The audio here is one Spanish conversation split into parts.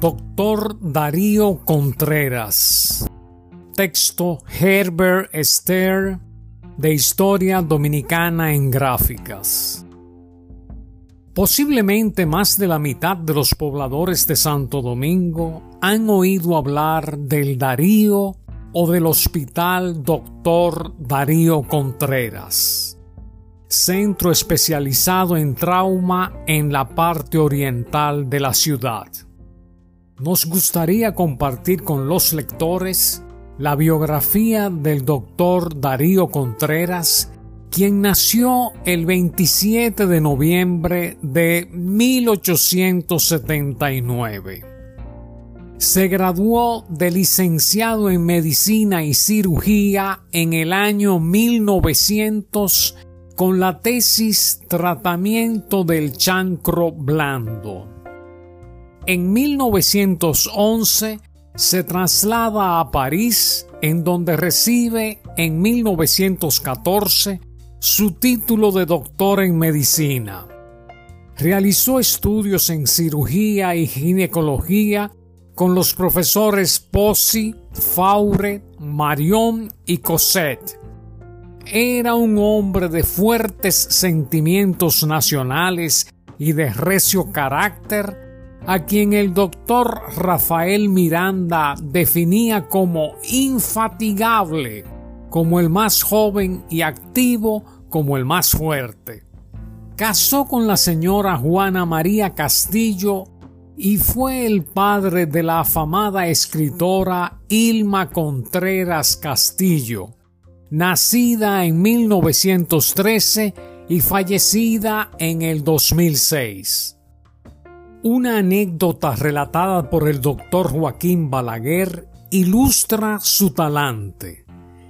Doctor Darío Contreras. Texto Herbert Esther de Historia Dominicana en Gráficas. Posiblemente más de la mitad de los pobladores de Santo Domingo han oído hablar del Darío o del Hospital Doctor Darío Contreras, centro especializado en trauma en la parte oriental de la ciudad. Nos gustaría compartir con los lectores la biografía del doctor Darío Contreras, quien nació el 27 de noviembre de 1879. Se graduó de licenciado en medicina y cirugía en el año 1900 con la tesis Tratamiento del chancro blando. En 1911 se traslada a París, en donde recibe en 1914 su título de doctor en medicina. Realizó estudios en cirugía y ginecología con los profesores Pozzi, Faure, Marion y Cosette. Era un hombre de fuertes sentimientos nacionales y de recio carácter a quien el doctor Rafael Miranda definía como infatigable, como el más joven y activo como el más fuerte. Casó con la señora Juana María Castillo y fue el padre de la afamada escritora Ilma Contreras Castillo, nacida en 1913 y fallecida en el 2006. Una anécdota relatada por el doctor Joaquín Balaguer ilustra su talante.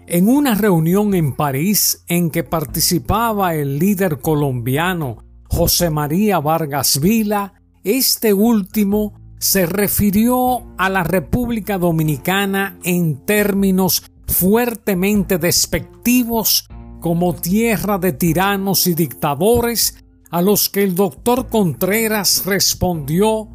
En una reunión en París en que participaba el líder colombiano José María Vargas Vila, este último se refirió a la República Dominicana en términos fuertemente despectivos como tierra de tiranos y dictadores a los que el doctor Contreras respondió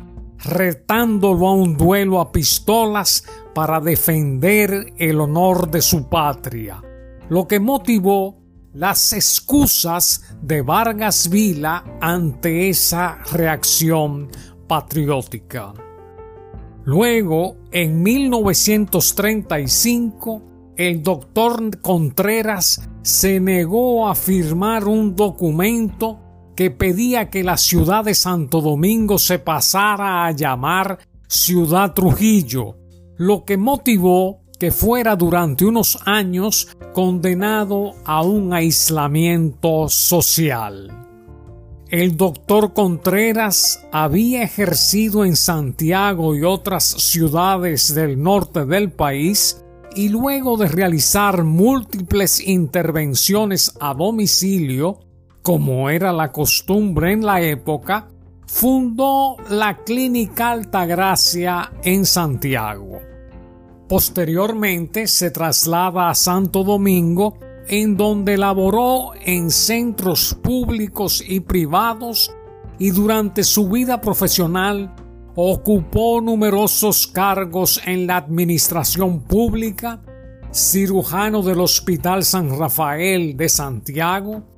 retándolo a un duelo a pistolas para defender el honor de su patria, lo que motivó las excusas de Vargas Vila ante esa reacción patriótica. Luego, en 1935, el doctor Contreras se negó a firmar un documento que pedía que la ciudad de Santo Domingo se pasara a llamar Ciudad Trujillo, lo que motivó que fuera durante unos años condenado a un aislamiento social. El doctor Contreras había ejercido en Santiago y otras ciudades del norte del país y luego de realizar múltiples intervenciones a domicilio, como era la costumbre en la época, fundó la Clínica Altagracia en Santiago. Posteriormente se traslada a Santo Domingo, en donde laboró en centros públicos y privados y durante su vida profesional ocupó numerosos cargos en la administración pública, cirujano del Hospital San Rafael de Santiago,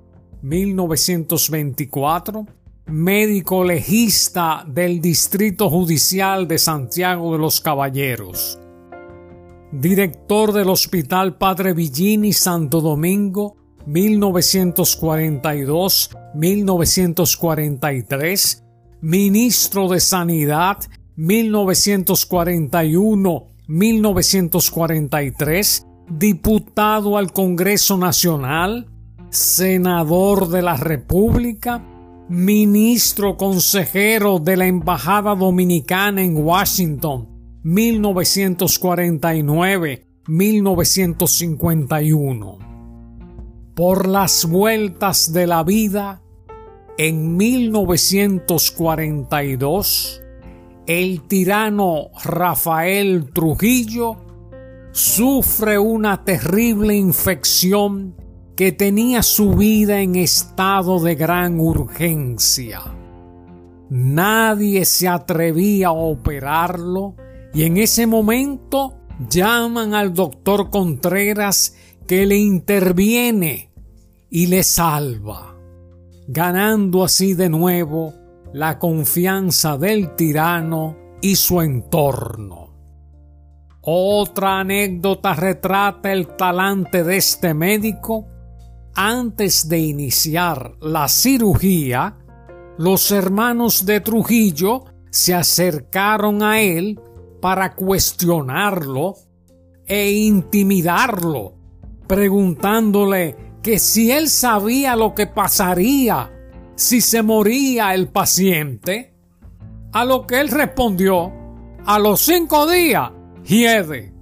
1924, médico legista del Distrito Judicial de Santiago de los Caballeros, director del Hospital Padre Villini Santo Domingo 1942-1943, ministro de Sanidad 1941-1943, diputado al Congreso Nacional senador de la República, ministro consejero de la Embajada Dominicana en Washington, 1949-1951. Por las vueltas de la vida, en 1942, el tirano Rafael Trujillo sufre una terrible infección que tenía su vida en estado de gran urgencia. Nadie se atrevía a operarlo y en ese momento llaman al doctor Contreras que le interviene y le salva, ganando así de nuevo la confianza del tirano y su entorno. Otra anécdota retrata el talante de este médico. Antes de iniciar la cirugía, los hermanos de Trujillo se acercaron a él para cuestionarlo e intimidarlo, preguntándole que si él sabía lo que pasaría si se moría el paciente, a lo que él respondió, a los cinco días, hiede.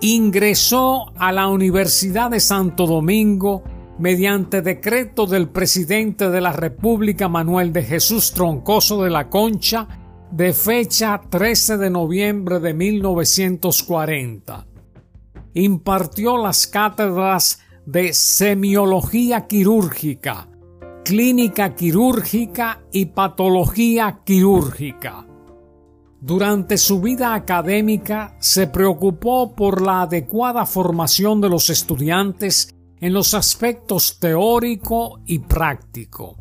Ingresó a la Universidad de Santo Domingo mediante decreto del presidente de la República Manuel de Jesús Troncoso de la Concha de fecha 13 de noviembre de 1940. Impartió las cátedras de semiología quirúrgica, clínica quirúrgica y patología quirúrgica. Durante su vida académica se preocupó por la adecuada formación de los estudiantes en los aspectos teórico y práctico.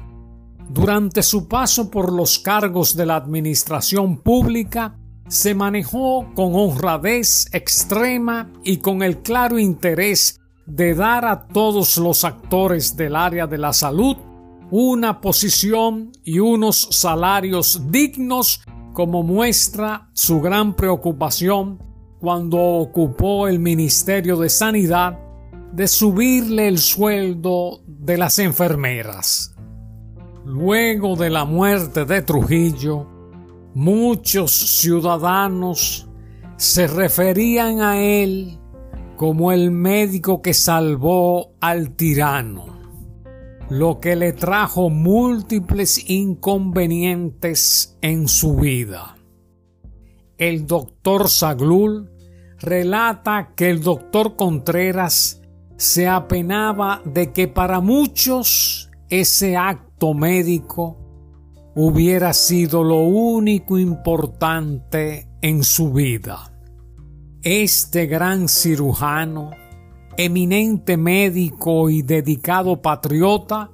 Durante su paso por los cargos de la administración pública, se manejó con honradez extrema y con el claro interés de dar a todos los actores del área de la salud una posición y unos salarios dignos como muestra su gran preocupación cuando ocupó el Ministerio de Sanidad de subirle el sueldo de las enfermeras. Luego de la muerte de Trujillo, muchos ciudadanos se referían a él como el médico que salvó al tirano lo que le trajo múltiples inconvenientes en su vida. El doctor Saglul relata que el doctor Contreras se apenaba de que para muchos ese acto médico hubiera sido lo único importante en su vida. Este gran cirujano eminente médico y dedicado patriota,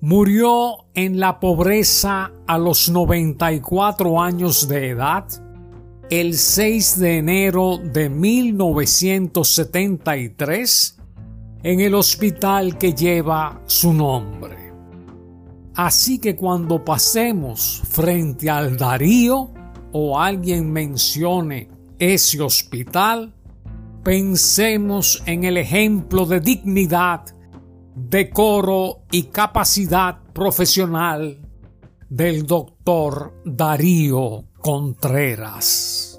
murió en la pobreza a los 94 años de edad el 6 de enero de 1973 en el hospital que lleva su nombre. Así que cuando pasemos frente al Darío o alguien mencione ese hospital, pensemos en el ejemplo de dignidad, decoro y capacidad profesional del doctor Darío Contreras.